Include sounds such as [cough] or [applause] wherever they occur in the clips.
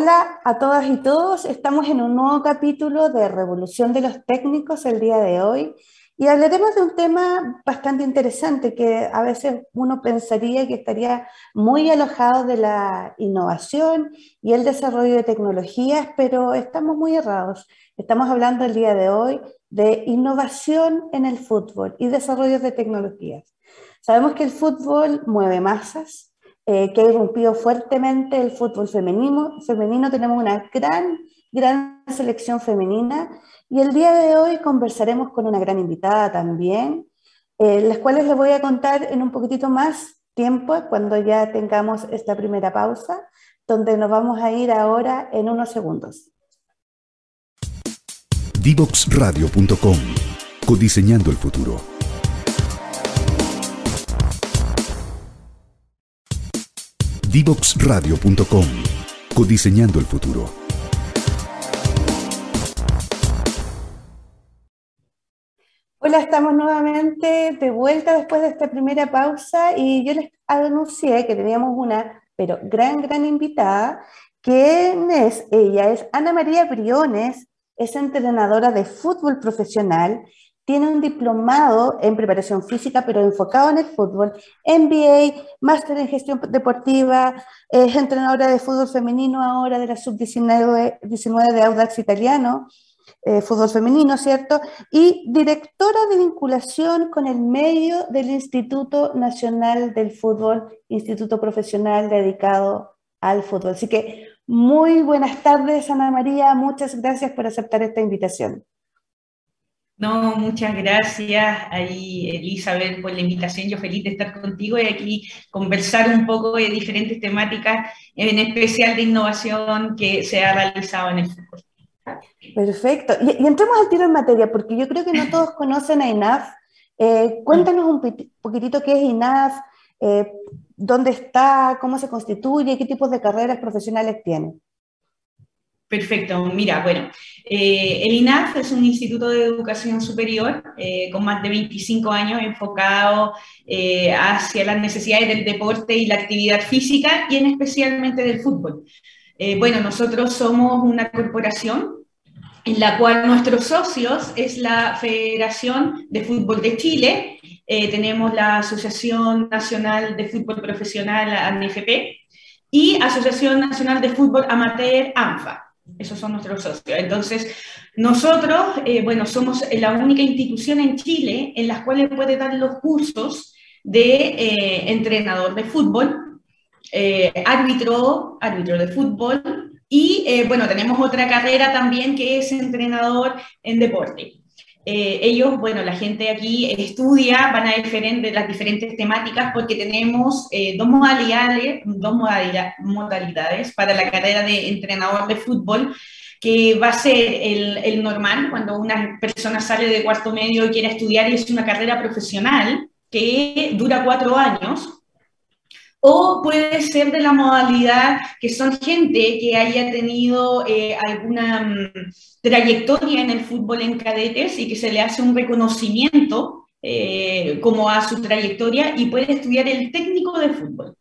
Hola a todas y todos, estamos en un nuevo capítulo de Revolución de los Técnicos el día de hoy y hablaremos de un tema bastante interesante que a veces uno pensaría que estaría muy alojado de la innovación y el desarrollo de tecnologías, pero estamos muy errados. Estamos hablando el día de hoy de innovación en el fútbol y desarrollo de tecnologías. Sabemos que el fútbol mueve masas, eh, que ha irrumpido fuertemente el fútbol femenino. femenino. Tenemos una gran, gran selección femenina y el día de hoy conversaremos con una gran invitada también, eh, las cuales les voy a contar en un poquitito más tiempo, cuando ya tengamos esta primera pausa, donde nos vamos a ir ahora en unos segundos. Divoxradio.com Codiseñando el futuro. Divoxradio.com. Codiseñando el futuro. Hola, estamos nuevamente de vuelta después de esta primera pausa y yo les anuncié que teníamos una, pero gran, gran invitada. ¿Quién es ella? Es Ana María Briones, es entrenadora de fútbol profesional tiene un diplomado en preparación física, pero enfocado en el fútbol, MBA, máster en gestión deportiva, es entrenadora de fútbol femenino ahora de la sub-19 de Audax Italiano, eh, fútbol femenino, ¿cierto? Y directora de vinculación con el medio del Instituto Nacional del Fútbol, instituto profesional dedicado al fútbol. Así que muy buenas tardes, Ana María, muchas gracias por aceptar esta invitación. No, muchas gracias ahí, Elizabeth, por la invitación. Yo feliz de estar contigo y aquí conversar un poco de diferentes temáticas, en especial de innovación que se ha realizado en el fútbol. Perfecto. Y, entremos al tiro en materia, porque yo creo que no todos [laughs] conocen a INAF. Eh, cuéntanos un poquitito qué es INAF, eh, dónde está, cómo se constituye, qué tipos de carreras profesionales tiene. Perfecto, mira, bueno, eh, el INAF es un instituto de educación superior eh, con más de 25 años enfocado eh, hacia las necesidades del deporte y la actividad física y en especialmente del fútbol. bueno, nosotros somos una corporación en la cual nuestros socios es la Federación de Fútbol de Chile, tenemos la Asociación Nacional de Fútbol Profesional, ANFP, y Asociación Nacional de Fútbol Amateur, ANFA. Esos son nuestros socios. Entonces, nosotros, eh, bueno, somos la única institución en Chile en la cual puede dar los cursos de eh, entrenador de fútbol, eh, árbitro, árbitro de fútbol, y bueno, tenemos otra carrera también que es entrenador en deporte. Ellos, bueno, la gente aquí estudia, van a diferentes, las diferentes temáticas porque tenemos dos, modalidades, dos modalidades para la carrera de entrenador de fútbol que va a ser el, el, normal cuando una persona sale de cuarto medio y quiere estudiar y es una carrera profesional que dura cuatro años, o puede ser de la modalidad que son gente que haya tenido eh, alguna mm, trayectoria en el fútbol en cadetes y que se le hace un reconocimiento eh, como a su trayectoria y puede estudiar el técnico de fútbol.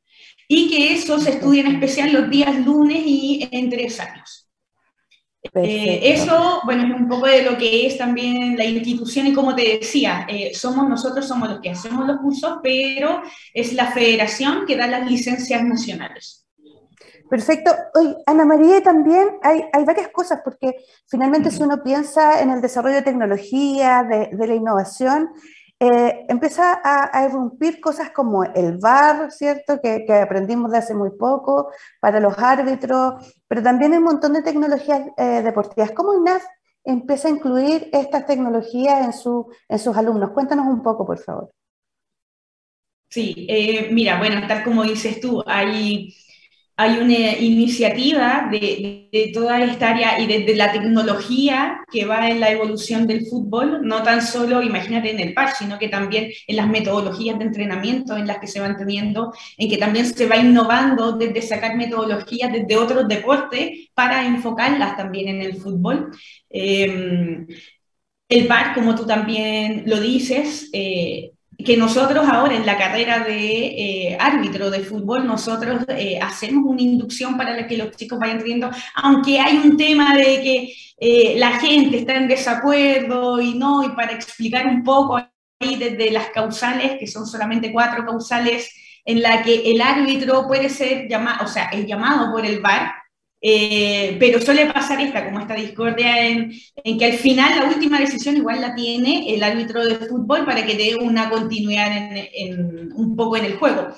Y que eso se estudia en especial los días lunes y en tres años. Eh, eso, bueno, es un poco de lo que es también la institución y como te decía, eh, somos nosotros somos los que hacemos los cursos, pero es la federación que da las licencias nacionales. Perfecto. Hoy, Ana María, también hay, hay, varias cosas, porque finalmente si uno piensa en el desarrollo de tecnología, de, de la innovación, eh, empieza a, irrumpir cosas como el VAR, ¿cierto? Que, aprendimos de hace muy poco, para los árbitros, pero también un montón de tecnologías eh, deportivas. ¿Cómo INAF empieza a incluir estas tecnologías en, su, en sus alumnos? Cuéntanos un poco, por favor. Sí, eh, mira, bueno, tal como dices tú, hay hay una iniciativa de, toda esta área y desde la tecnología que va en la evolución del fútbol, no tan solo, imagínate, en el par, sino que también en las metodologías de entrenamiento en las que se van teniendo, en que también se va innovando desde sacar metodologías desde otros deportes para enfocarlas también en el fútbol. Eh, el par, como tú también lo dices, eh, que nosotros ahora en la carrera de eh, árbitro de fútbol, nosotros eh, hacemos una inducción para que los chicos vayan viendo, aunque hay un tema de que eh, la gente está en desacuerdo y no, y para explicar un poco ahí desde las causales, que son solamente cuatro causales, en la que el árbitro puede ser llamado, o sea, es llamado por el VAR, eh, pero suele pasar esta, como esta discordia en, que al final la última decisión igual la tiene el árbitro de fútbol para que dé una continuidad un poco en el juego.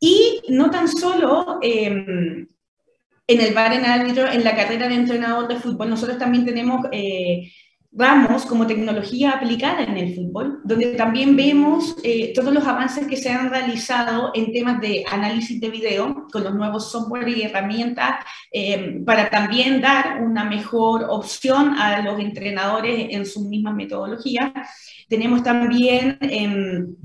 Y no tan solo em, en el bar en árbitro, en la carrera de entrenador de fútbol, nosotros también tenemos eh, ramos como tecnología aplicada en el fútbol, donde también vemos eh, todos los avances que se han realizado en temas de análisis de video con los nuevos software y herramientas eh, para también dar una mejor opción a los entrenadores en sus mismas metodologías. Tenemos también... Em,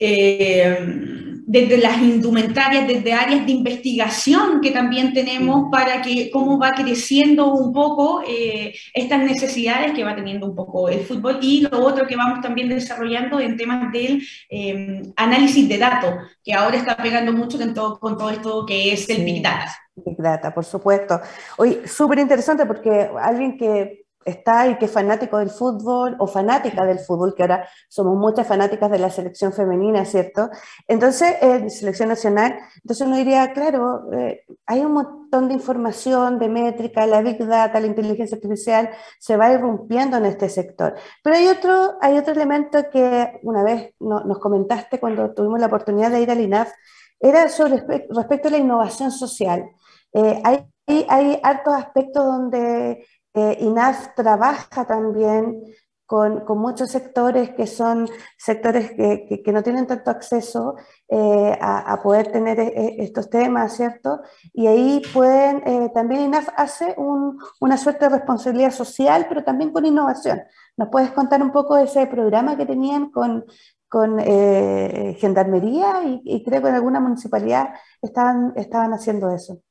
eh, desde las indumentarias, desde áreas de investigación que también tenemos para que cómo va creciendo un poco eh, estas necesidades que va teniendo un poco el fútbol y lo otro que vamos también desarrollando en temas del eh, análisis de datos, que ahora está pegando mucho con todo, con todo esto que es el Big Data. Big Data, por supuesto. Hoy, súper interesante porque alguien que está y que es fanático del fútbol o fanática del fútbol, que ahora somos muchas fanáticas de la selección femenina, ¿cierto? Entonces, eh, selección nacional, entonces uno diría, claro, eh, hay un montón de información, de métrica, la big data, la inteligencia artificial, se va irrumpiendo en este sector. Pero hay otro, hay otro elemento que una vez nos comentaste cuando tuvimos la oportunidad de ir al INAF, era sobre respecto a la innovación social. Eh, hay, hay hartos aspectos donde eh, INAF trabaja también con, muchos sectores que son sectores que, no tienen tanto acceso eh, a, poder tener eh, estos temas, ¿cierto? Y ahí pueden, también INAF hace un, una suerte de responsabilidad social, pero también con innovación. ¿Nos puedes contar un poco de ese programa que tenían con, Gendarmería y, y, creo que en alguna municipalidad estaban, estaban haciendo eso?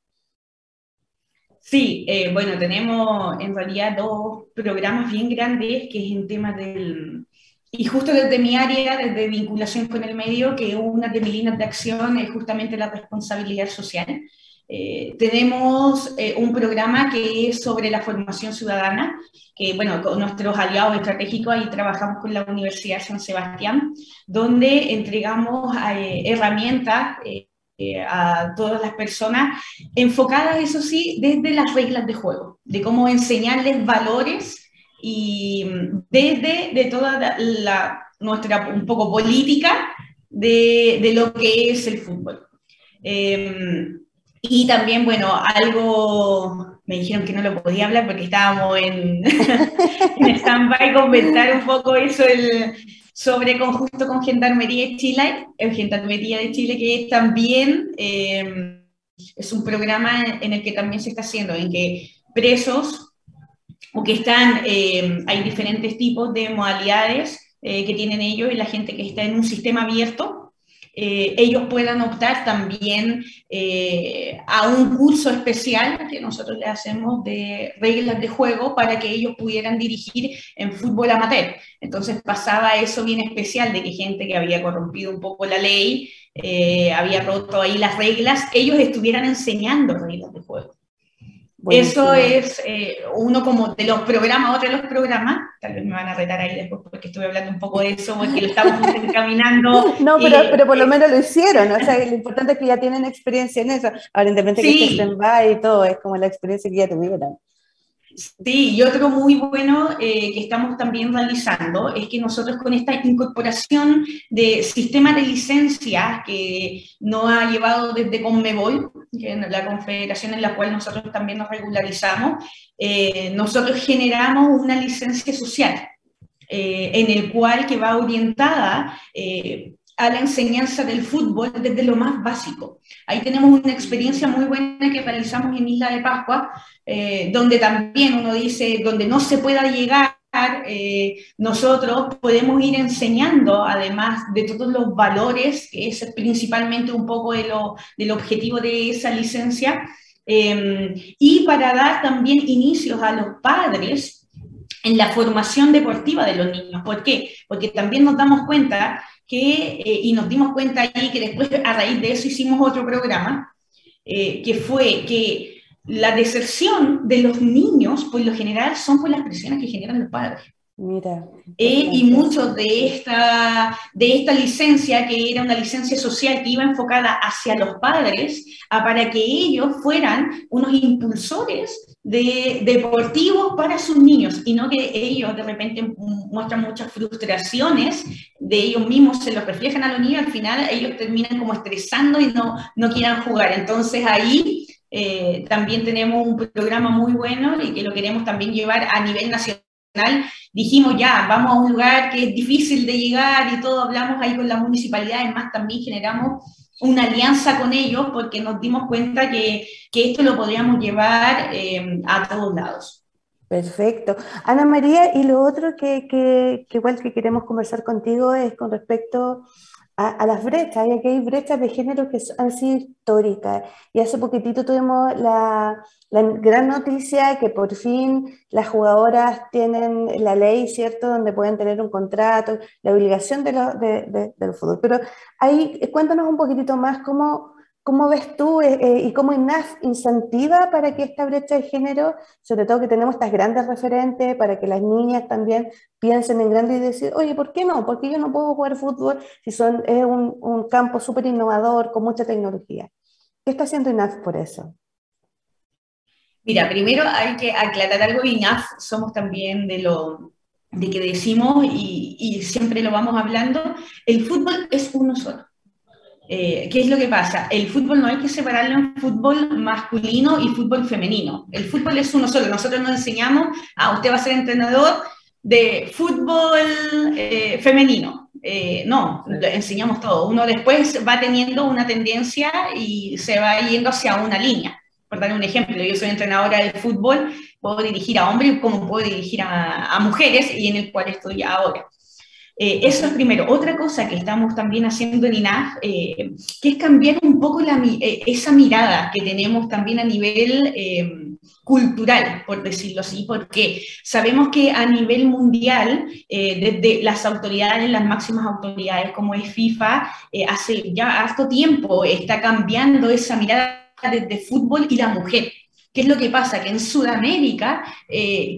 Sí, eh, bueno, tenemos en realidad dos programas bien grandes que es en temas del... Y justo desde mi área, desde vinculación con el medio, que una de mis líneas de acción es justamente la responsabilidad social. Eh, tenemos eh, un programa que es sobre la formación ciudadana, que bueno, con nuestros aliados estratégicos ahí trabajamos con la Universidad San Sebastián, donde entregamos herramientas eh, a todas las personas, enfocadas, eso sí, desde las reglas de juego, de cómo enseñarles valores y desde de toda la, nuestra un poco política de, de lo que es el fútbol. Em, y también, bueno, algo, me dijeron que no lo podía hablar porque estábamos en, [laughs] en stand-by, comentar un poco eso, el, sobre conjunto con Gendarmería de Chile, el Gendarmería de Chile, que también eh, es un programa en el que también se está haciendo, en que presos o que están, eh, hay diferentes tipos de modalidades eh, que tienen ellos y la gente que está en un sistema abierto, eh, ellos puedan optar también eh, a un curso especial que nosotros le hacemos de reglas de juego para que ellos pudieran dirigir en fútbol amateur. Entonces pasaba eso bien especial de que gente que había corrompido un poco la ley, eh, había roto ahí las reglas, ellos estuvieran enseñando reglas de juego. Eso es eh, uno como de los programas, otro de los programas, tal vez me van a retar ahí después porque estuve hablando un poco de eso, porque lo estamos [laughs] encaminando. [laughs] No, pero, pero por lo menos lo [laughs] hicieron, o sea, lo importante es que ya tienen experiencia en eso, ahora independientemente sí. que estén y todo, es como la experiencia que ya tuvieron. Sí, y otro muy bueno eh, que estamos también realizando es que nosotros con esta incorporación de sistemas de licencias que nos ha llevado desde Conmebol, la confederación en la cual nosotros también nos regularizamos, eh, nosotros generamos una licencia social eh, en el cual que va orientada a la enseñanza del fútbol desde lo más básico. Ahí tenemos una experiencia muy buena que realizamos en Isla de Pascua, eh, donde también uno dice, donde no se pueda llegar, eh, nosotros podemos ir enseñando, además de todos los valores, que es principalmente un poco de lo, del objetivo de esa licencia, eh, y para dar también inicios a los padres en la formación deportiva de los niños. ¿Por qué? Porque también nos damos cuenta eh, y nos dimos cuenta ahí que después a raíz de eso hicimos otro programa, eh, que fue que la deserción de los niños, por lo general, son por las presiones que generan los padres. Mira. Eh, y mucho de esta, de esta licencia, que era una licencia social que iba enfocada hacia los padres, a, para que ellos fueran unos impulsores de, deportivos para sus niños, y no que ellos de repente muestran muchas frustraciones de ellos mismos, se los reflejan a los niños, al final ellos terminan como estresando y no, no quieran jugar. Entonces ahí eh, también tenemos un programa muy bueno y que lo queremos también llevar a nivel nacional dijimos ya, vamos a un lugar que es difícil de llegar y todo, hablamos ahí con la municipalidad, además también generamos una alianza con ellos porque nos dimos cuenta que, que esto lo podríamos llevar eh, a todos lados. Perfecto. Ana María, y lo otro que, que, que, igual que queremos conversar contigo es con respecto a, las brechas, y aquí hay brechas de género que han sido históricas. Y hace poquitito tuvimos la, la, gran noticia que por fin las jugadoras tienen la ley, ¿cierto?, donde pueden tener un contrato, la obligación de, lo, de, del fútbol. Pero ahí cuéntanos un poquitito más cómo ¿Cómo ves tú eh, eh, y cómo INAF incentiva para que esta brecha de género, sobre todo que tenemos estas grandes referentes, para que las niñas también piensen en grande y decir, oye, ¿por qué no? Porque yo no puedo jugar fútbol si es un, un campo súper innovador, con mucha tecnología. ¿Qué está haciendo INAF por eso? Mira, primero hay que aclarar algo, INAF somos también de lo de que decimos y, siempre lo vamos hablando, el fútbol es uno solo. Eh, ¿Qué es lo que pasa? El fútbol no hay que separarlo en fútbol masculino y fútbol femenino. El fútbol es uno solo. Nosotros nos enseñamos, ah, usted va a ser entrenador de fútbol eh, femenino. Eh, no, enseñamos todo. Uno después va teniendo una tendencia y se va yendo hacia una línea. Por dar un ejemplo, yo soy entrenadora de fútbol, puedo dirigir a hombres como puedo dirigir a, mujeres y en el cual estoy ahora. Eh, eso es primero. Otra cosa que estamos también haciendo en INAF, eh, que es cambiar un poco eh, esa mirada que tenemos también a nivel cultural, por decirlo así, porque sabemos que a nivel mundial, desde las autoridades, las máximas autoridades como es FIFA, hace ya harto tiempo está cambiando esa mirada desde fútbol y la mujer. ¿Qué es lo que pasa? Que en Sudamérica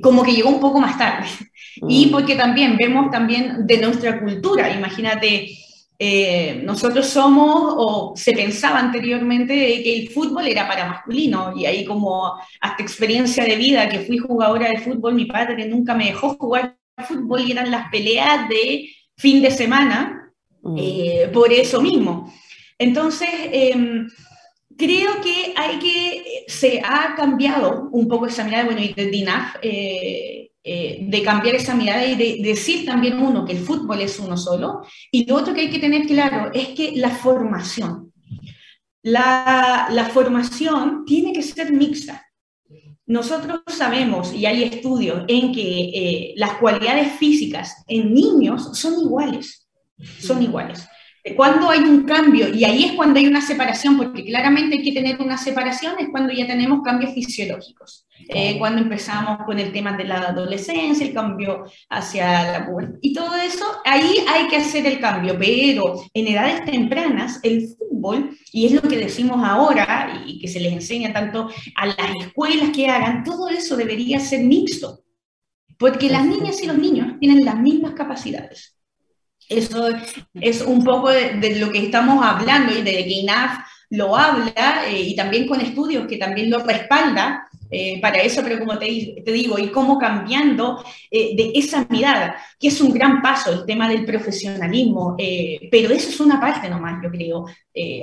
como que llegó un poco más tarde. Y mm. porque también vemos también de nuestra cultura, imagínate, eh, nosotros somos, o se pensaba anteriormente que el fútbol era para masculino, y ahí como hasta experiencia de vida, que fui jugadora de fútbol, mi padre nunca me dejó jugar fútbol y eran las peleas de fin de semana, mm. eh, por eso mismo. Entonces, em, creo que hay que, se ha cambiado un poco esa mirada, bueno, y de DINAF, eh, eh, de cambiar esa mirada y de, decir también uno que el fútbol es uno solo. Y lo otro que hay que tener claro es que la formación, la, la formación tiene que ser mixta. Nosotros sabemos, y hay estudios, en que eh, las cualidades físicas en niños son iguales, son iguales. Cuando hay un cambio, y ahí es cuando hay una separación, porque claramente hay que tener una separación, es cuando ya tenemos cambios fisiológicos. Eh, cuando empezamos con el tema de la adolescencia, el cambio hacia la pubertad y todo eso, ahí hay que hacer el cambio, pero en edades tempranas el fútbol, y es lo que decimos ahora y que se les enseña tanto a las escuelas que hagan, todo eso debería ser mixto, porque las niñas y los niños tienen las mismas capacidades. Eso es un poco de, lo que estamos hablando y de que INAF lo habla eh, y también con estudios que también lo respalda eh, para eso, pero como te, te, digo, y cómo cambiando eh, de esa mirada, que es un gran paso el tema del profesionalismo, pero eso es una parte nomás, yo creo.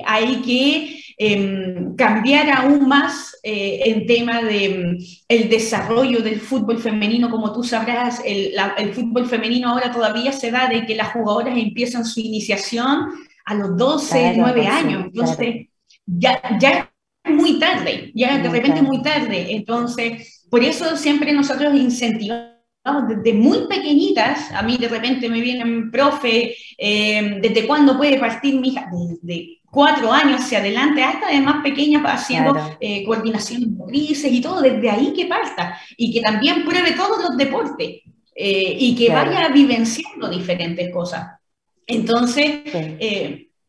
hay que em, cambiar aún más el tema del el desarrollo del fútbol femenino, como tú sabrás, el, el fútbol femenino ahora todavía se da de que las jugadoras empiezan su iniciación a los 12, 9 años. Entonces, ya, ya es muy tarde, ya de repente es muy tarde. Entonces, por eso siempre nosotros incentivamos desde muy pequeñitas, a mí de repente me vienen, profe, eh, ¿desde cuándo puede partir mi hija? Desde cuatro años hacia adelante, hasta de más pequeña, haciendo eh, coordinación de y todo, desde ahí que parta, y que también pruebe todos los deportes, y que vaya vivenciando diferentes cosas. Entonces,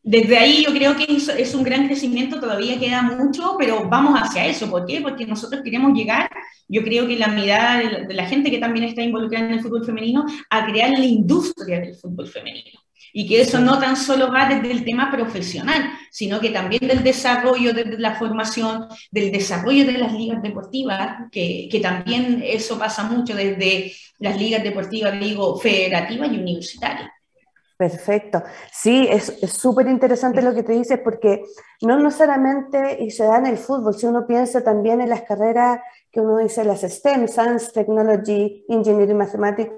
desde ahí yo creo que es, un gran crecimiento, todavía queda mucho, pero vamos hacia eso. ¿Por qué? Porque nosotros queremos llegar, yo creo que la mirada de la, gente que también está involucrada en el fútbol femenino, a crear la industria del fútbol femenino. Y que eso no tan solo va desde el tema profesional, sino que también del desarrollo, desde la formación, del desarrollo de las ligas deportivas, que, que también eso pasa mucho desde las ligas deportivas, digo, federativas y universitarias. Perfecto. Sí, es súper interesante lo que te dices porque no necesariamente, y se da en el fútbol, si uno piensa también en las carreras que uno dice, las STEM, Science, Technology, Engineering, Mathematics,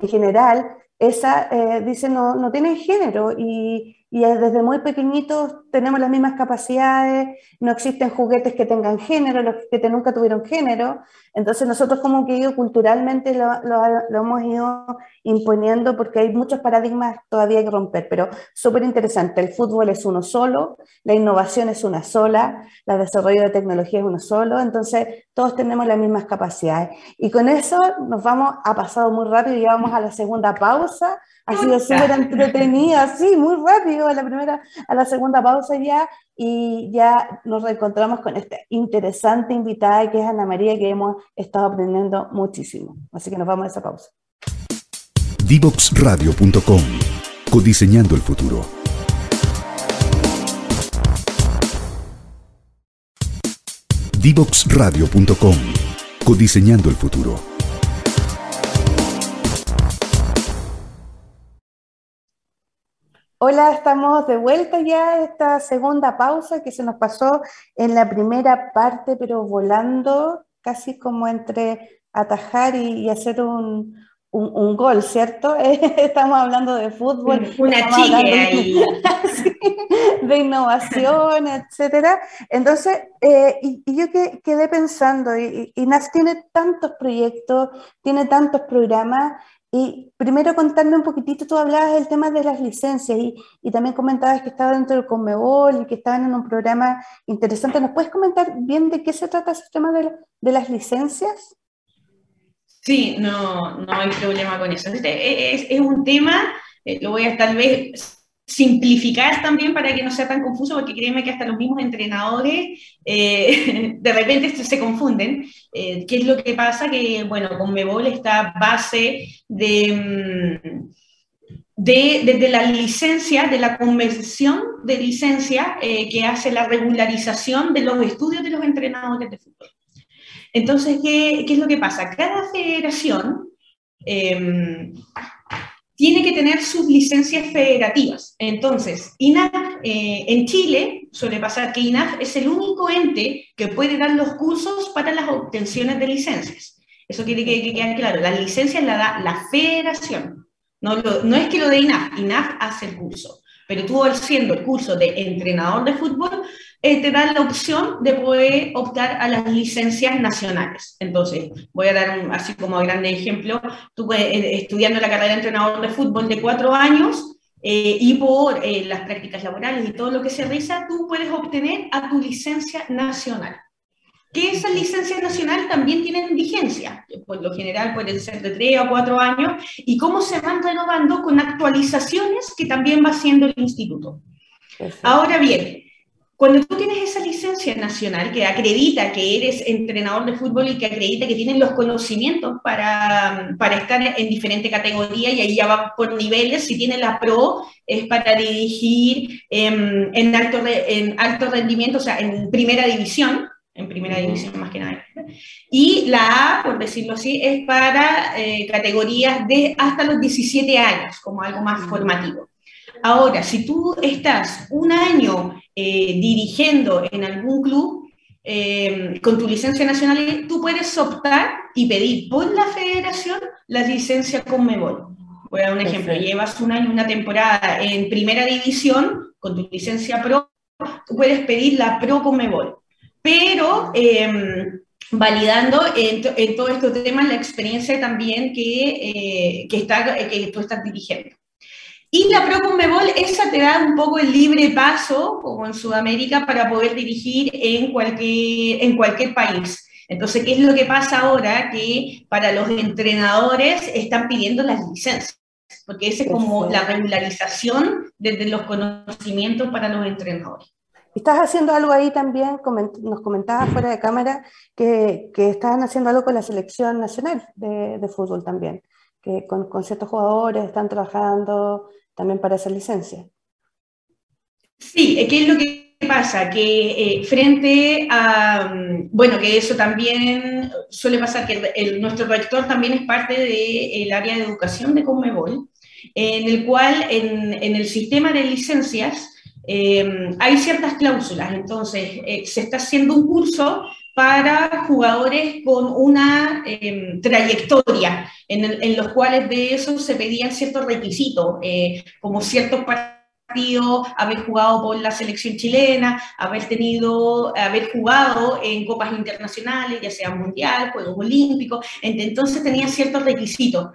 en general, esa, eh, dice, no, no tienen género y, y desde muy pequeñitos tenemos las mismas capacidades, no existen juguetes que tengan género, los que nunca tuvieron género, entonces nosotros como que culturalmente lo, lo, hemos ido imponiendo porque hay muchos paradigmas todavía que romper, pero súper interesante, el fútbol es uno solo, la innovación es una sola, el desarrollo de tecnología es uno solo, entonces todos tenemos las mismas capacidades. Y con eso nos vamos, ha pasado muy rápido, y vamos a la segunda pausa, ha sido súper entretenida, [laughs] sí, muy rápido, a la primera, a la segunda pausa ya, y ya nos reencontramos con esta interesante invitada que es Ana María, que hemos estado aprendiendo muchísimo. Así que nos vamos a esa pausa. Divoxradio.com Codiseñando el futuro. Divoxradio.com Codiseñando el futuro. Hola, estamos de vuelta ya esta segunda pausa que se nos pasó en la primera parte, pero volando, casi como entre atajar y, hacer un, gol, ¿cierto? [laughs] estamos hablando de fútbol. Una chica ahí. [laughs] de innovación, etcétera. Entonces, eh, y, yo quedé pensando, y, y NAS tiene tantos proyectos, tiene tantos programas, y primero contarme un poquitito, tú hablabas del tema de las licencias y, y también comentabas que estaba dentro del Conmebol y que estaban en un programa interesante. ¿Nos puedes comentar bien de qué se trata ese tema de, de las licencias? Sí, no, no hay problema con eso. Este, es, un tema, eh, lo voy a tal vez simplificar también para que no sea tan confuso, porque créeme que hasta los mismos entrenadores eh, [laughs] de repente se confunden. Eh, ¿Qué es lo que pasa? Que, bueno, con Mebol esta base de, mm, de, desde la licencia, de la convención de licencia eh, que hace la regularización de los estudios de los entrenadores de fútbol. Entonces, ¿qué, qué es lo que pasa? Cada federación tiene que tener sus licencias federativas. Entonces, INAF eh, en Chile suele pasar que INAF es el único ente que puede dar los cursos para las obtenciones de licencias. Eso quiere que, quede claro. Las licencias la da la federación. No, no es que lo de INAF, INAF hace el curso. Pero tú haciendo el curso de entrenador de fútbol, eh, te dan la opción de poder optar a las licencias nacionales. Entonces, voy a dar un, así como grande ejemplo, tú eh, estudiando la carrera de entrenador de fútbol de cuatro años eh, y por las prácticas laborales y todo lo que se realiza, tú puedes obtener a tu licencia nacional. Que esas licencias nacionales también tienen vigencia, por lo general pueden ser de tres a cuatro años, y cómo se van renovando con actualizaciones que también va haciendo el instituto. Ahora bien, cuando tú tienes esa licencia nacional que acredita que eres entrenador de fútbol y que acredita que tienes los conocimientos para, para estar en diferente categoría y ahí ya va por niveles, si tienes la PRO es para dirigir en, alto, en alto rendimiento, o sea, en primera división, en primera división más que nada. Y la A, por decirlo así, es para eh, categorías de hasta los 17 años, como algo más formativo. Ahora, si tú estás un año eh, dirigiendo en algún club eh, con tu licencia nacional, tú puedes optar y pedir por la federación la licencia con Mebol. Voy a dar un ejemplo, llevas un año, una temporada en primera división con tu licencia pro, tú puedes pedir la pro con Mebol. Pero em, validando en, todos estos temas la experiencia también que, eh, que, está, que tú estás dirigiendo. Y la Pro Conmebol, esa te da un poco el libre paso, como en Sudamérica, para poder dirigir en cualquier, en cualquier país. Entonces, ¿qué es lo que pasa ahora? Que para los entrenadores están pidiendo las licencias, porque esa es como la regularización desde los conocimientos para los entrenadores. Estás haciendo algo ahí también, nos comentabas fuera de cámara, que, que estaban haciendo algo con la selección nacional de, fútbol también, que con, con, ciertos jugadores están trabajando también para esa licencia. Sí, ¿qué es lo que pasa? Que eh, frente a, mm, bueno, que eso también suele pasar, que nuestro rector también es parte del área de educación de Conmebol, en el cual en el sistema de licencias eh, hay ciertas cláusulas, entonces eh, se está haciendo un curso para jugadores con una eh, trayectoria, en, el, en, los cuales de eso se pedían ciertos requisitos, eh, como ciertos partidos, haber jugado por la selección chilena, haber tenido, haber jugado en copas internacionales, ya sea mundial, Juegos Olímpicos, entonces tenían ciertos requisitos.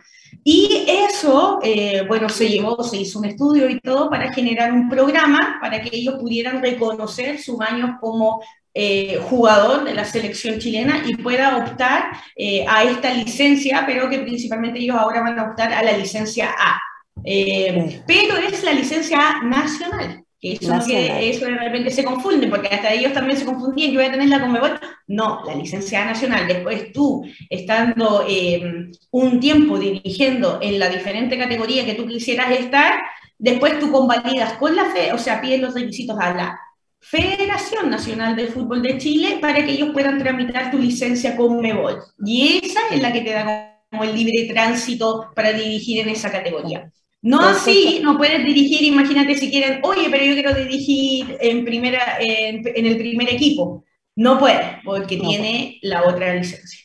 Y eso, eh, bueno, se llevó, se hizo un estudio y todo para generar un programa para que ellos pudieran reconocer sus años como eh, jugador de la selección chilena y pueda optar eh, a esta licencia, pero que principalmente ellos ahora van a optar a la licencia A. Pero es la licencia nacional. Eso, que eso de repente se confunde, porque hasta ellos también se confundían, yo voy a tener la Conmebol. No, la licencia nacional. Después tú, estando eh, un tiempo dirigiendo en la diferente categoría que tú quisieras estar, después tú convalidas con la fe, o sea, pides los requisitos a la Federación Nacional de Fútbol de Chile para que ellos puedan tramitar tu licencia Conmebol. Y esa es la que te da como el libre tránsito para dirigir en esa categoría. No así, no puedes dirigir, imagínate si quieren, oye, pero yo quiero dirigir en, primera, en, el primer equipo. No puede, porque tiene la otra licencia.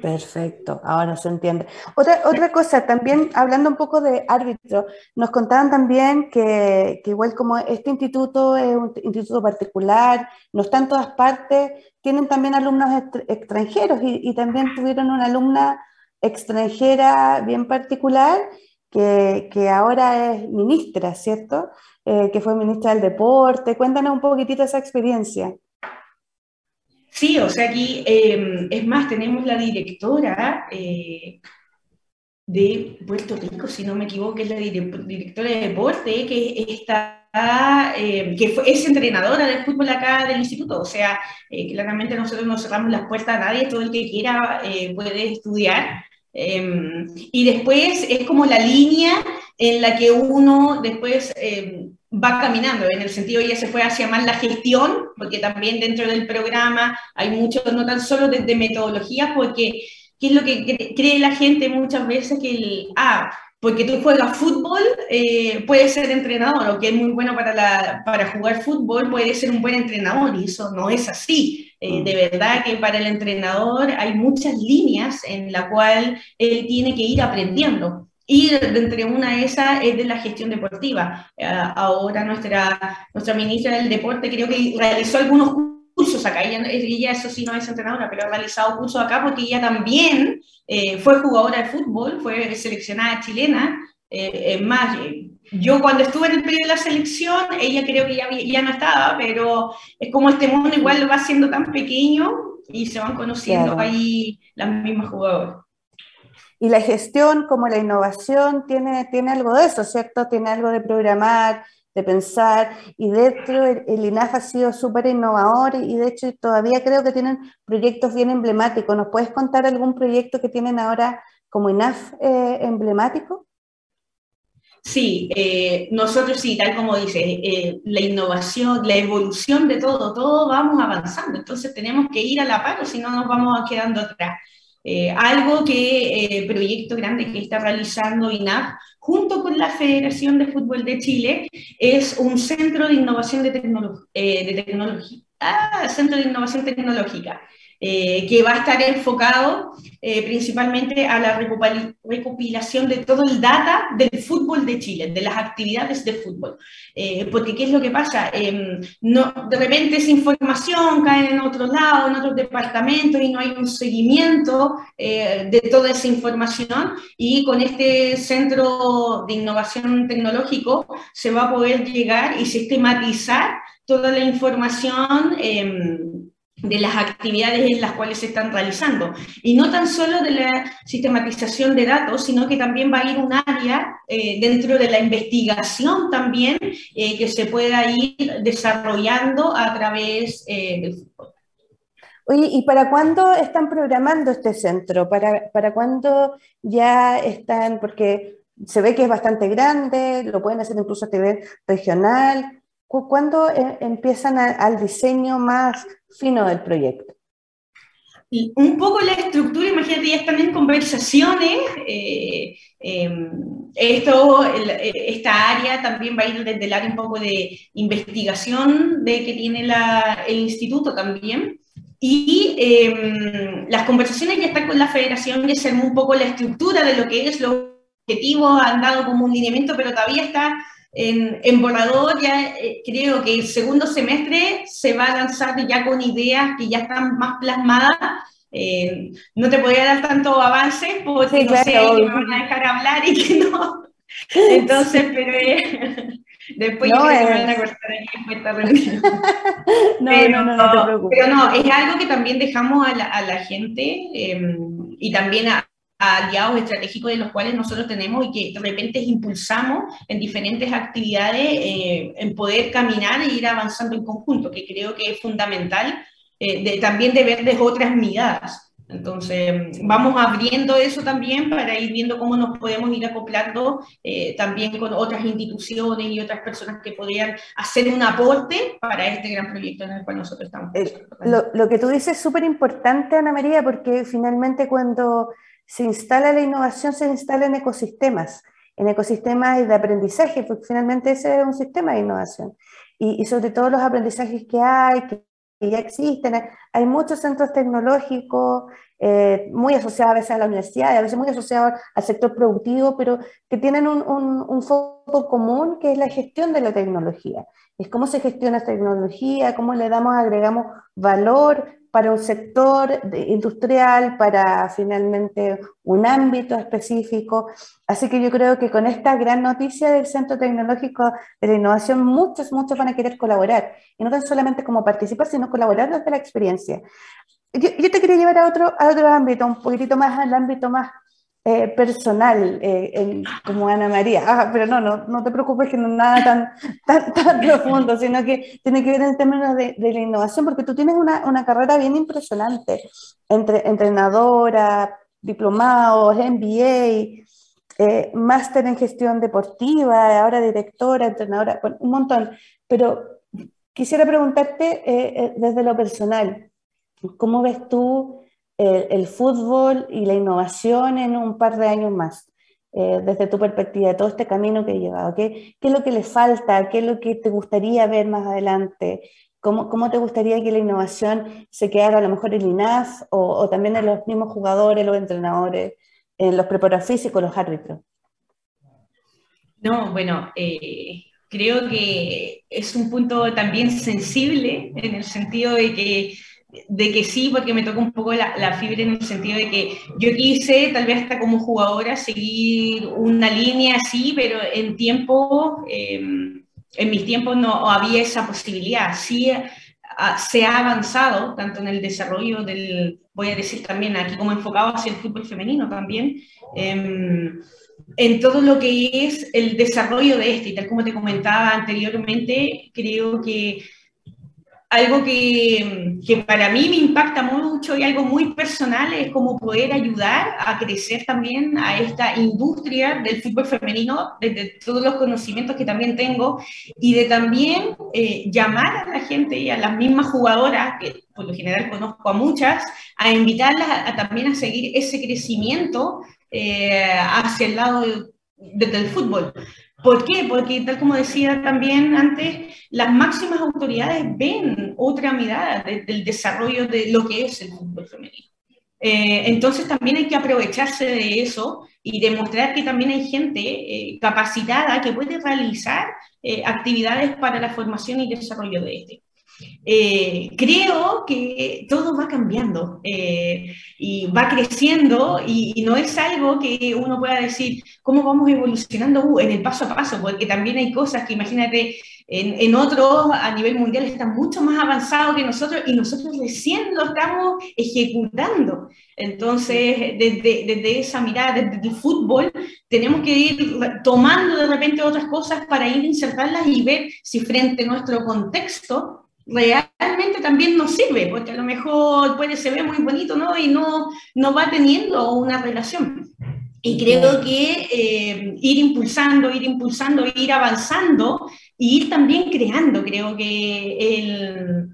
Perfecto, ahora se entiende. Otra, otra cosa, también hablando un poco de árbitro, nos contaban también que, que, igual como este instituto es un instituto particular, no está en todas partes, tienen también alumnos extranjeros y, y también tuvieron una alumna extranjera bien particular que, ahora es ministra, ¿cierto? Eh, que fue ministra del Deporte. Cuéntanos un poquitito esa experiencia. Sí, o sea, aquí, em, es más, tenemos la directora eh, de Puerto Rico, si no me equivoco, es la directora de deporte, que está em, que es entrenadora de fútbol acá del instituto, o sea, eh, claramente nosotros no cerramos las puertas a nadie, todo el que quiera puede estudiar, Em, y después es como la línea en la que uno después em, va caminando, en el sentido ya se fue hacia más la gestión, porque también dentro del programa hay mucho, no tan solo desde metodología, porque ¿qué es lo que cree la gente muchas veces? Que el, ah, porque tú juegas fútbol, eh, puedes ser entrenador, o que es muy bueno para, la, para jugar fútbol, puede ser un buen entrenador, y eso no es así. Eh, mm. de verdad que para el entrenador hay muchas líneas en la cual él tiene que ir aprendiendo. Y entre una de esas es de la gestión deportiva. Eh, ahora nuestra, nuestra ministra del deporte creo que realizó algunos cursos acá. Ella, ella, eso sí no es entrenadora, pero ha realizado cursos acá porque ella también eh, fue jugadora de fútbol, fue seleccionada chilena. Eh, más, yo cuando estuve en el periodo de la selección, ella creo que ya, ya no estaba, pero es como este mundo igual va siendo tan pequeño y se van conociendo ahí las mismas jugadoras. Y la gestión, como la innovación, tiene, tiene algo de eso, ¿cierto? Tiene algo de programar, de pensar, y dentro el, el INAF ha sido súper innovador y, de hecho todavía creo que tienen proyectos bien emblemáticos. ¿Nos puedes contar algún proyecto que tienen ahora como INAF eh, emblemático? Sí, eh, nosotros sí, tal como dice, eh, la innovación, la evolución de todo, todo vamos avanzando, entonces tenemos que ir a la par o si no nos vamos quedando atrás. Eh, algo que, proyecto grande que está realizando INAF junto con la Federación de Fútbol de Chile, es un centro de innovación de, de tecnología. Ah, centro de innovación tecnológica. Eh, que va a estar enfocado eh, principalmente a la recopilación de todo el data del fútbol de Chile, de las actividades de fútbol. Eh, porque ¿qué es lo que pasa? Em, no, de repente esa información cae en otro lado, en otros departamentos y no hay un seguimiento de toda esa información y con este centro de innovación tecnológico se va a poder llegar y sistematizar toda la información em, de las actividades en las cuales se están realizando. Y no tan solo de la sistematización de datos, sino que también va a ir un área eh, dentro de la investigación también eh, que se pueda ir desarrollando a través eh, del fútbol. ¿y para cuándo están programando este centro? ¿Para, para cuándo ya están? Porque se ve que es bastante grande, lo pueden hacer incluso a nivel regional. ¿Cuándo empiezan al diseño más fino del proyecto. Un poco la estructura, imagínate, ya están en conversaciones. Eh, em, esto, esta área también va a ir desde el área un poco de investigación de que tiene la, el instituto también. Y em, las conversaciones ya están con la federación, ya se un poco la estructura de lo que es los objetivos, han dado como un lineamiento, pero todavía está en, borrador ya eh, creo que el segundo semestre se va a lanzar ya con ideas que ya están más plasmadas. Eh, no te podría dar tanto avance porque no sé que me van a dejar hablar y que no. [laughs] Entonces, pero eh, [laughs] después no, me van a cortar aquí esta reunión. [laughs] no, pero, no, no, Pero no, es algo que también dejamos a la, a la gente y también a, aliados estratégicos de los cuales nosotros tenemos y que de repente impulsamos en diferentes actividades eh, en poder caminar e ir avanzando en conjunto, que creo que es fundamental eh, de, también de ver desde otras miradas. Entonces, vamos abriendo eso también para ir viendo cómo nos podemos ir acoplando eh, también con otras instituciones y otras personas que podrían hacer un aporte para este gran proyecto en el cual nosotros estamos. lo, lo, que tú dices es súper importante, Ana María, porque finalmente cuando se instala la innovación, se instala en ecosistemas, en ecosistemas de aprendizaje, porque finalmente ese es un sistema de innovación. Y, sobre todo los aprendizajes que hay, que, ya existen. Hay muchos centros tecnológicos, eh, muy asociados a veces a la universidad, a veces muy asociados al sector productivo, pero que tienen un, un, foco común que es la gestión de la tecnología. Es cómo se gestiona esta tecnología, cómo le damos, agregamos valor para un sector industrial, para finalmente un ámbito específico. Así que yo creo que con esta gran noticia del Centro Tecnológico de la Innovación, muchos, muchos van a querer colaborar. Y no tan solamente como participar, sino colaborar desde la experiencia. Yo, te quería llevar a otro, a otro ámbito, un poquitito más al ámbito más eh, personal eh, como Ana María. Ah, pero no, no, no te preocupes que no es nada tan, [laughs] tan, tan profundo, sino que tiene que ver en términos de, la innovación, porque tú tienes una, una, carrera bien impresionante, entre entrenadora, diplomados, MBA, eh, máster en gestión deportiva, ahora directora, entrenadora, un montón. Pero quisiera preguntarte desde lo personal, ¿cómo ves tú el, fútbol y la innovación en un par de años más, eh, desde tu perspectiva, de todo este camino que he llevado? ¿Qué, ¿Qué, es lo que le falta? ¿Qué es lo que te gustaría ver más adelante? ¿Cómo, cómo te gustaría que la innovación se quedara a lo mejor en INAF o, o también en los mismos jugadores, los entrenadores, en los preparadores físicos, los árbitros? No, bueno, eh, creo que es un punto también sensible en el sentido de que de que sí, porque me toca un poco la, fibra en el sentido de que yo quise, tal vez hasta como jugadora, seguir una línea así, pero en tiempo, em, en mis tiempos no había esa posibilidad. Sí se ha avanzado, tanto en el desarrollo del, voy a decir también aquí como enfocado hacia el fútbol femenino también, em, en todo lo que es el desarrollo de este, y tal como te comentaba anteriormente, creo que algo que, que, para mí me impacta mucho y algo muy personal es como poder ayudar a crecer también a esta industria del fútbol femenino desde todos los conocimientos que también tengo y de también eh, llamar a la gente y a las mismas jugadoras, que por lo general conozco a muchas, a invitarlas a, también a seguir ese crecimiento eh, hacia el lado del fútbol. ¿Por qué? Porque tal como decía también antes, las máximas autoridades ven otra mirada del desarrollo de lo que es el fútbol femenino. Eh, entonces también hay que aprovecharse de eso y demostrar que también hay gente eh, capacitada que puede realizar eh, actividades para la formación y desarrollo de este. Eh, creo que todo va cambiando eh, y va creciendo y, no es algo que uno pueda decir cómo vamos evolucionando uh, en el paso a paso, porque también hay cosas que imagínate en, en, otros a nivel mundial están mucho más avanzados que nosotros y nosotros recién lo estamos ejecutando. Entonces, desde, desde esa mirada, desde el fútbol, tenemos que ir tomando de repente otras cosas para ir insertarlas y ver si frente a nuestro contexto realmente también nos sirve, porque a lo mejor puede se ve muy bonito, ¿no? Y no, no va teniendo una relación. Y creo que eh, ir impulsando, ir impulsando, ir avanzando y ir también creando, creo que el,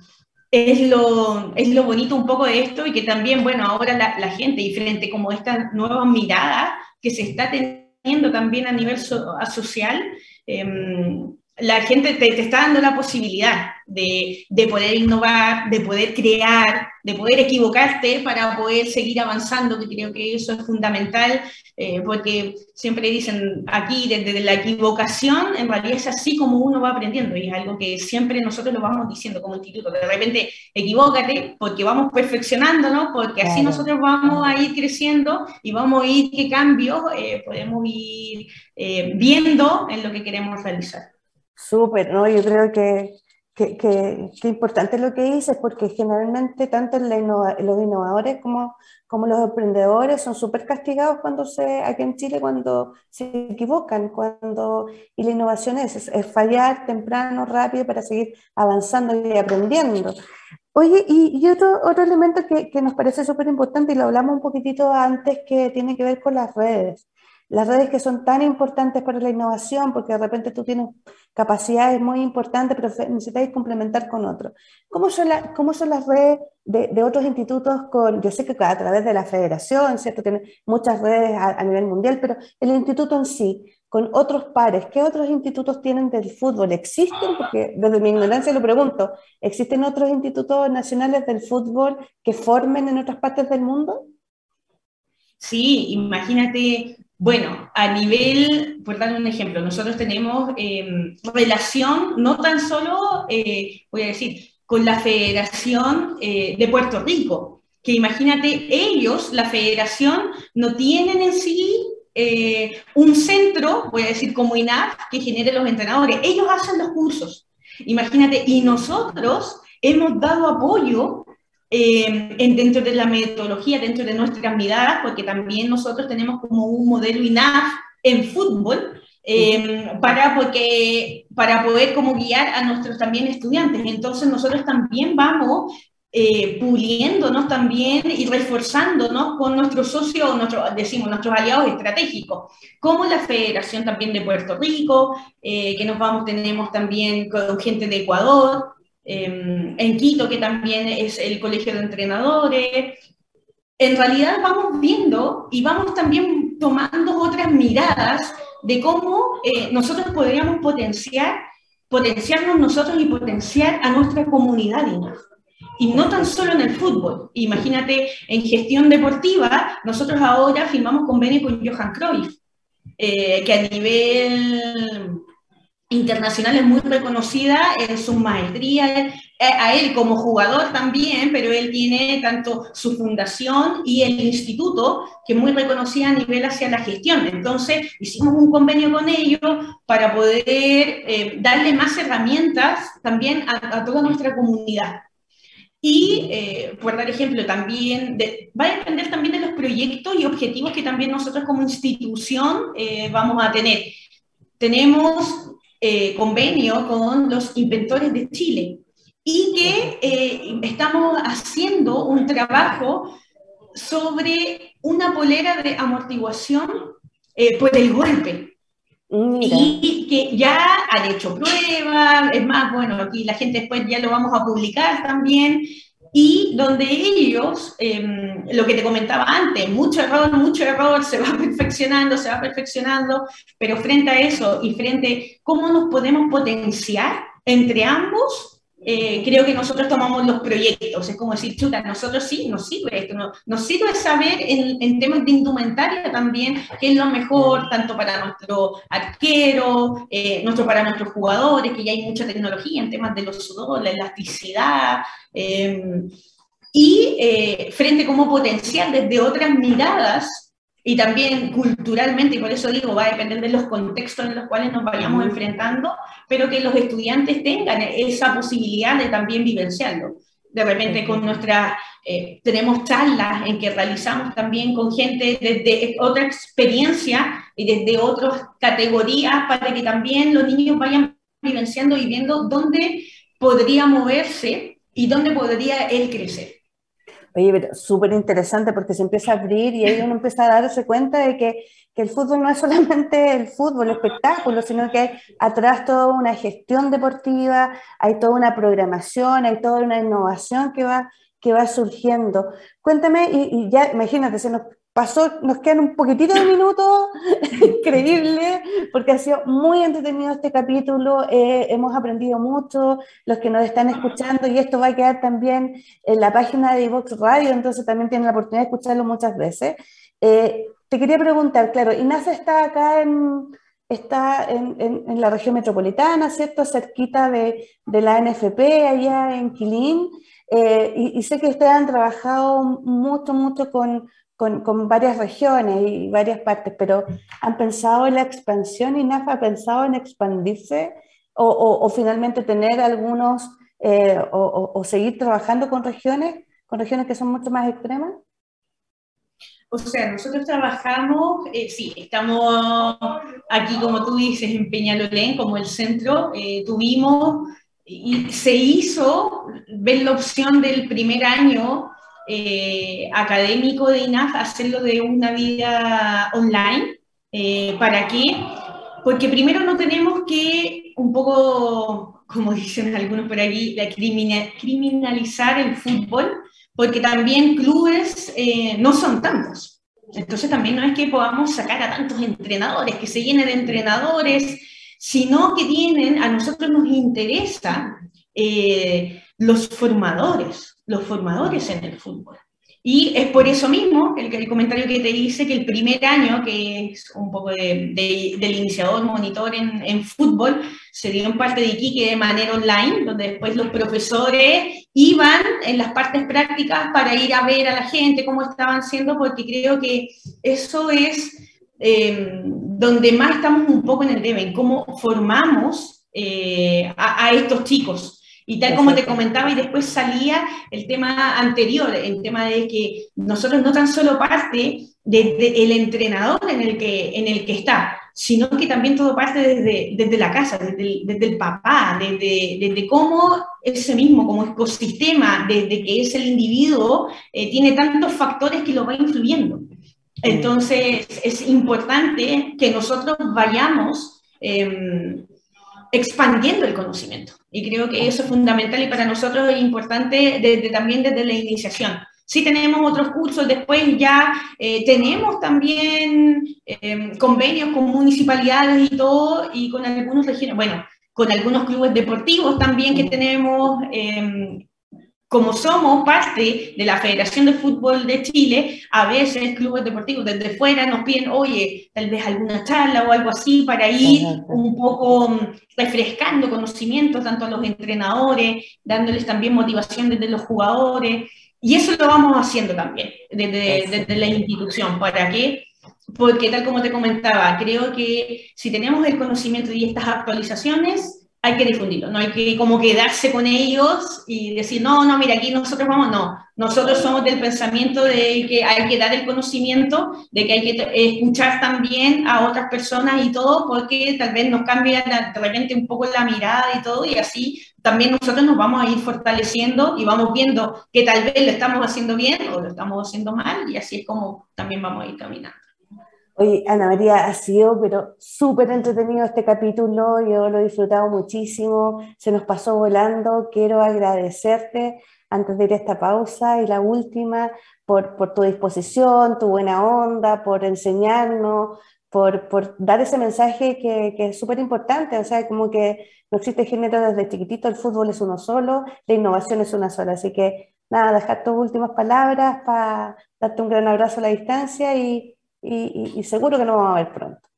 es, lo, es lo bonito un poco de esto y que también, bueno, ahora la, la gente y frente como esta nueva mirada que se está teniendo también a nivel social, eh, la gente te, está dando la posibilidad de, poder innovar, de poder crear, de poder equivocarte para poder seguir avanzando, que creo que eso es fundamental, eh, porque siempre dicen aquí, desde la equivocación, en realidad es así como uno va aprendiendo, y es algo que siempre nosotros lo vamos diciendo como instituto, de repente equivócate, porque vamos perfeccionándonos, porque así nosotros vamos a ir creciendo y vamos a ir qué cambios eh, podemos ir eh, viendo en lo que queremos realizar. Súper, ¿no? Yo creo que, que, que, importante lo que dices, porque generalmente tanto los innovadores como, como los emprendedores son súper castigados cuando se, aquí en Chile, cuando se equivocan, cuando, y la innovación es, es fallar temprano, rápido, para seguir avanzando y aprendiendo. Oye, y, y otro, otro elemento que, que nos parece súper importante, y lo hablamos un poquitito antes, que tiene que ver con las redes las redes que son tan importantes para la innovación, porque de repente tú tienes capacidades muy importantes, pero necesitáis complementar con otros. ¿Cómo son, cómo son las redes de, otros institutos con, yo sé que a través de la federación, ¿cierto? Tiene muchas redes a, nivel mundial, pero el instituto en sí, con otros pares, ¿qué otros institutos tienen del fútbol? ¿Existen? Porque desde mi ignorancia lo pregunto, ¿existen otros institutos nacionales del fútbol que formen en otras partes del mundo? Sí, imagínate bueno, a nivel, por dar un ejemplo, nosotros tenemos em, relación no tan solo, eh, voy a decir, con la Federación eh, de Puerto Rico, que imagínate, ellos, la federación, no tienen en sí eh, un centro, voy a decir como INAF, que genere los entrenadores, ellos hacen los cursos. Imagínate, y nosotros hemos dado apoyo eh, dentro de la metodología, dentro de nuestras miradas, porque también nosotros tenemos como un modelo INAF en fútbol, eh, para, porque, para poder como guiar a nuestros también estudiantes. Entonces nosotros también vamos eh, puliéndonos también y reforzándonos con nuestros socios, nuestro, decimos, nuestros aliados estratégicos, como la Federación también de Puerto Rico, eh, que nos vamos, tenemos también con gente de Ecuador, Em, en Quito, que también es el colegio de entrenadores. En realidad vamos viendo y vamos también tomando otras miradas de cómo eh, nosotros podríamos potenciar, potenciarnos nosotros y potenciar a nuestra comunidad y no tan solo en el fútbol. Imagínate, en gestión deportiva, nosotros ahora firmamos convenio con Johan Cruyff, eh, que a nivel internacional es muy reconocida en su maestría, eh, a él como jugador también, pero él tiene tanto su fundación y el instituto, que es muy reconocida a nivel hacia la gestión. Entonces, hicimos un convenio con ellos para poder eh, darle más herramientas también a, toda nuestra comunidad. Y, eh, por dar ejemplo, también va a depender también de los proyectos y objetivos que también nosotros como institución vamos a tener. Tenemos eh, convenio con los inventores de Chile. Y que eh, estamos haciendo un trabajo sobre una polera de amortiguación eh, por el golpe. Y que ya han hecho pruebas, es más, bueno, aquí la gente después ya lo vamos a publicar también, y donde ellos, em, lo que te comentaba antes, mucho error, mucho error, se va [laughs] perfeccionando, se va perfeccionando, pero frente a eso y frente a cómo nos podemos potenciar entre ambos, eh, creo que nosotros tomamos los proyectos. Es como decir, chuta, nosotros sí, nos sirve esto. No, nos sirve saber en, temas de indumentaria también qué es lo mejor, tanto para nuestro arquero, eh, nuestro, para nuestros jugadores, que ya hay mucha tecnología en temas de los sudores, la elasticidad. Em, y eh, frente como potencial desde otras miradas y también culturalmente, y por eso digo, va a depender de los contextos en los cuales nos vayamos enfrentando, pero que los estudiantes tengan esa posibilidad de también vivenciarlo. De repente con nuestras, eh, tenemos charlas en que realizamos también con gente desde otra experiencia y desde otras categorías para que también los niños vayan vivenciando y viendo dónde podría moverse y dónde podría él crecer. Oye, pero súper interesante porque se empieza a abrir y ahí uno empieza a darse cuenta de que, que, el fútbol no es solamente el fútbol, el espectáculo, sino que hay atrás toda una gestión deportiva, hay toda una programación, hay toda una innovación que va, que va surgiendo. Cuéntame, y, y ya imagínate, se nos pasó, nos quedan un poquitito de minutos, [laughs] increíble, porque ha sido muy entretenido este capítulo, eh, hemos aprendido mucho, los que nos están escuchando, y esto va a quedar también en la página de Vox Radio, entonces también tienen la oportunidad de escucharlo muchas veces. Eh, te quería preguntar, claro, INASA está acá en, está en, en, la región metropolitana, ¿cierto? Cerquita de, de la NFP, allá en Quilín, eh, y, y sé que ustedes han trabajado mucho, mucho con con, varias regiones y varias partes, pero ¿han pensado en la expansión y NAFA ha pensado en expandirse o, finalmente tener algunos eh, o, seguir trabajando con regiones, con regiones que son mucho más extremas? O sea, nosotros trabajamos, eh, sí, estamos aquí, como tú dices, en Peñalolén, como el centro, eh, tuvimos y se hizo ver la opción del primer año eh, académico de INAF hacerlo de una vida online. Eh, ¿Para qué? Porque primero no tenemos que, un poco, como dicen algunos por aquí, criminalizar el fútbol, porque también clubes eh, no son tantos. Entonces también no es que podamos sacar a tantos entrenadores, que se llenen de entrenadores, sino que tienen, a nosotros nos interesa los formadores, los formadores en el fútbol. Y es por eso mismo el, el comentario que te hice que el primer año, que es un poco de, del iniciador monitor en, en, fútbol, se dio en parte de Iquique de manera online, donde después los profesores iban en las partes prácticas para ir a ver a la gente cómo estaban siendo, porque creo que eso es eh, donde más estamos un poco en el debe, en cómo formamos eh, a estos chicos y tal como te comentaba, y después salía el tema anterior, el tema de que nosotros no tan solo parte del entrenador en el, que, en el que está, sino que también todo parte desde, desde la casa, desde el, desde el papá, desde, desde, cómo ese mismo, como ecosistema, desde que es el individuo, eh, tiene tantos factores que lo va influyendo. Entonces, es importante que nosotros vayamos eh, expandiendo el conocimiento. Y creo que eso es fundamental y para nosotros es importante desde, también desde la iniciación. Sí tenemos otros cursos, después ya eh, tenemos también eh, convenios con municipalidades y todo, y con algunos regiones, bueno, con algunos clubes deportivos también que tenemos eh, como somos parte de la Federación de Fútbol de Chile, a veces clubes deportivos desde fuera nos piden, oye, tal vez alguna charla o algo así para ir un poco mm, refrescando conocimientos tanto a los entrenadores, dándoles también motivación desde los jugadores. Y eso lo vamos haciendo también desde, desde la institución. ¿Para qué? Porque tal como te comentaba, creo que si tenemos el conocimiento y estas actualizaciones, hay que difundirlo, no hay que como quedarse con ellos y decir, no, no, mira, aquí nosotros vamos, no, nosotros somos del pensamiento de que hay que dar el conocimiento, de que hay que escuchar también a otras personas y todo, porque tal vez nos cambia de repente un poco la mirada y todo, y así también nosotros nos vamos a ir fortaleciendo y vamos viendo que tal vez lo estamos haciendo bien o lo estamos haciendo mal, y así es como también vamos a ir caminando. Oye, Ana María, ha sido pero súper entretenido este capítulo, yo lo he disfrutado muchísimo, se nos pasó volando, quiero agradecerte antes de ir a esta pausa y la última por, por tu disposición, tu buena onda, por enseñarnos, por, por dar ese mensaje que, que es súper importante, o sea, como que no existe género desde chiquitito, el fútbol es uno solo, la innovación es una sola, así que nada, dejar tus últimas palabras para darte un gran abrazo a la distancia y, y, y seguro que nos vamos a ver pronto.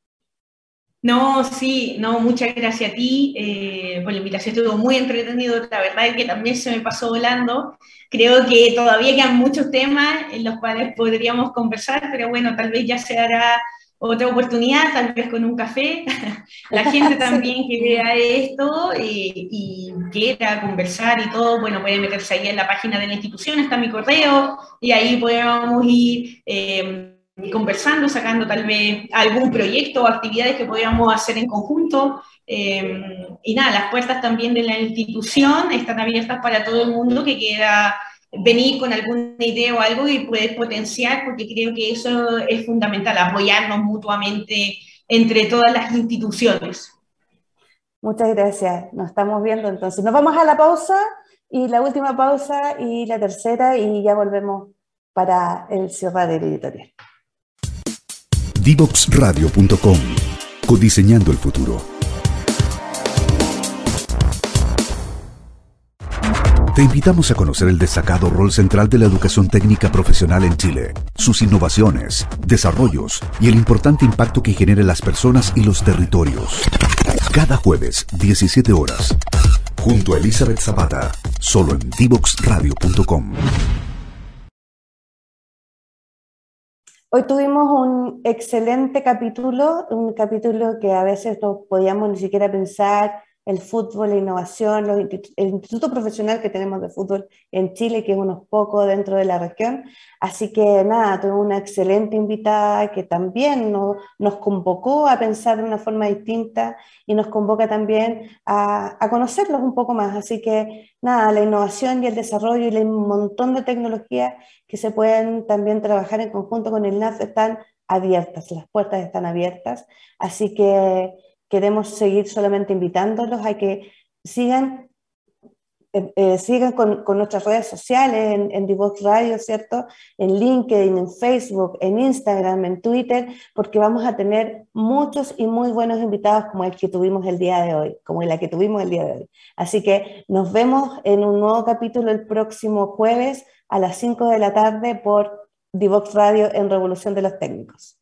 No, sí, no, muchas gracias a ti eh, por la invitación, estuvo muy entretenido, la verdad es que también se me pasó volando. Creo que todavía quedan muchos temas en los cuales podríamos conversar, pero bueno, tal vez ya se hará otra oportunidad, tal vez con un café. [laughs] la gente [laughs] también que vea esto eh, y quiera conversar y todo, bueno, puede meterse ahí en la página de la institución, está mi correo, y ahí podemos ir... Eh, conversando, sacando tal vez algún proyecto o actividades que podríamos hacer en conjunto. Eh, y nada, las puertas también de la institución están abiertas para todo el mundo que quiera venir con alguna idea o algo y puede potenciar, porque creo que eso es fundamental, apoyarnos mutuamente entre todas las instituciones. Muchas gracias, nos estamos viendo entonces. Nos vamos a la pausa y la última pausa y la tercera y ya volvemos para el cierre del editorial. Divoxradio.com. Codiseñando el futuro. Te invitamos a conocer el destacado rol central de la educación técnica profesional en Chile, sus innovaciones, desarrollos y el importante impacto que genera en las personas y los territorios. Cada jueves, 17 horas, junto a Elizabeth Zapata, solo en Divoxradio.com. Hoy tuvimos un excelente capítulo, un capítulo que a veces no podíamos ni siquiera pensar el fútbol, la innovación, el instituto profesional que tenemos de fútbol en Chile, que es unos pocos dentro de la región. Así que nada, tuve una excelente invitada que también nos convocó a pensar de una forma distinta y nos convoca también a, a conocerlos un poco más. Así que nada, la innovación y el desarrollo y un montón de tecnologías que se pueden también trabajar en conjunto con el NAF están abiertas, las puertas están abiertas. Así que queremos seguir solamente invitándolos a que sigan, eh, eh, sigan con, nuestras redes sociales, en, en Divox Radio, ¿cierto? En LinkedIn, en Facebook, en Instagram, en Twitter, porque vamos a tener muchos y muy buenos invitados como el que tuvimos el día de hoy, como la que tuvimos el día de hoy. Así que nos vemos en un nuevo capítulo el próximo jueves a las 5 de la tarde por Divox Radio en Revolución de los Técnicos.